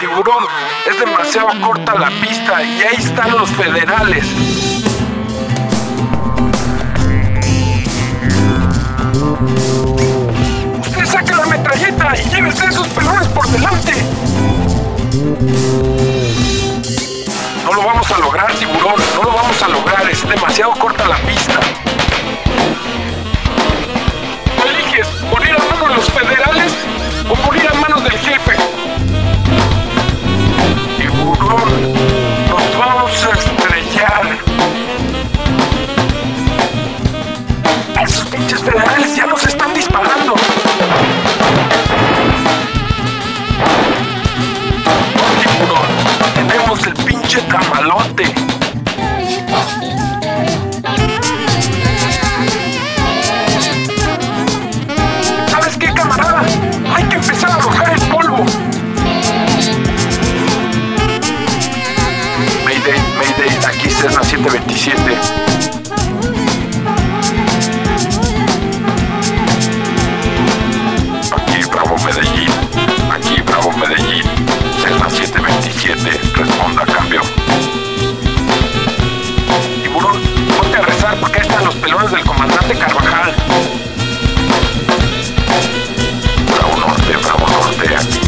tiburón. Es demasiado corta la pista y ahí están los federales. Usted saque la metralleta y llévese esos pelones por delante. No lo vamos a lograr, tiburón. No lo vamos a lograr. Es demasiado corta la pista. ¿Sabes qué, camarada? Hay que empezar a arrojar el polvo. Mayday, Mayday, aquí Cessna 727. A rezar porque ahí están los pelones del comandante Carvajal. Bravo Norte, Bravo Norte, aquí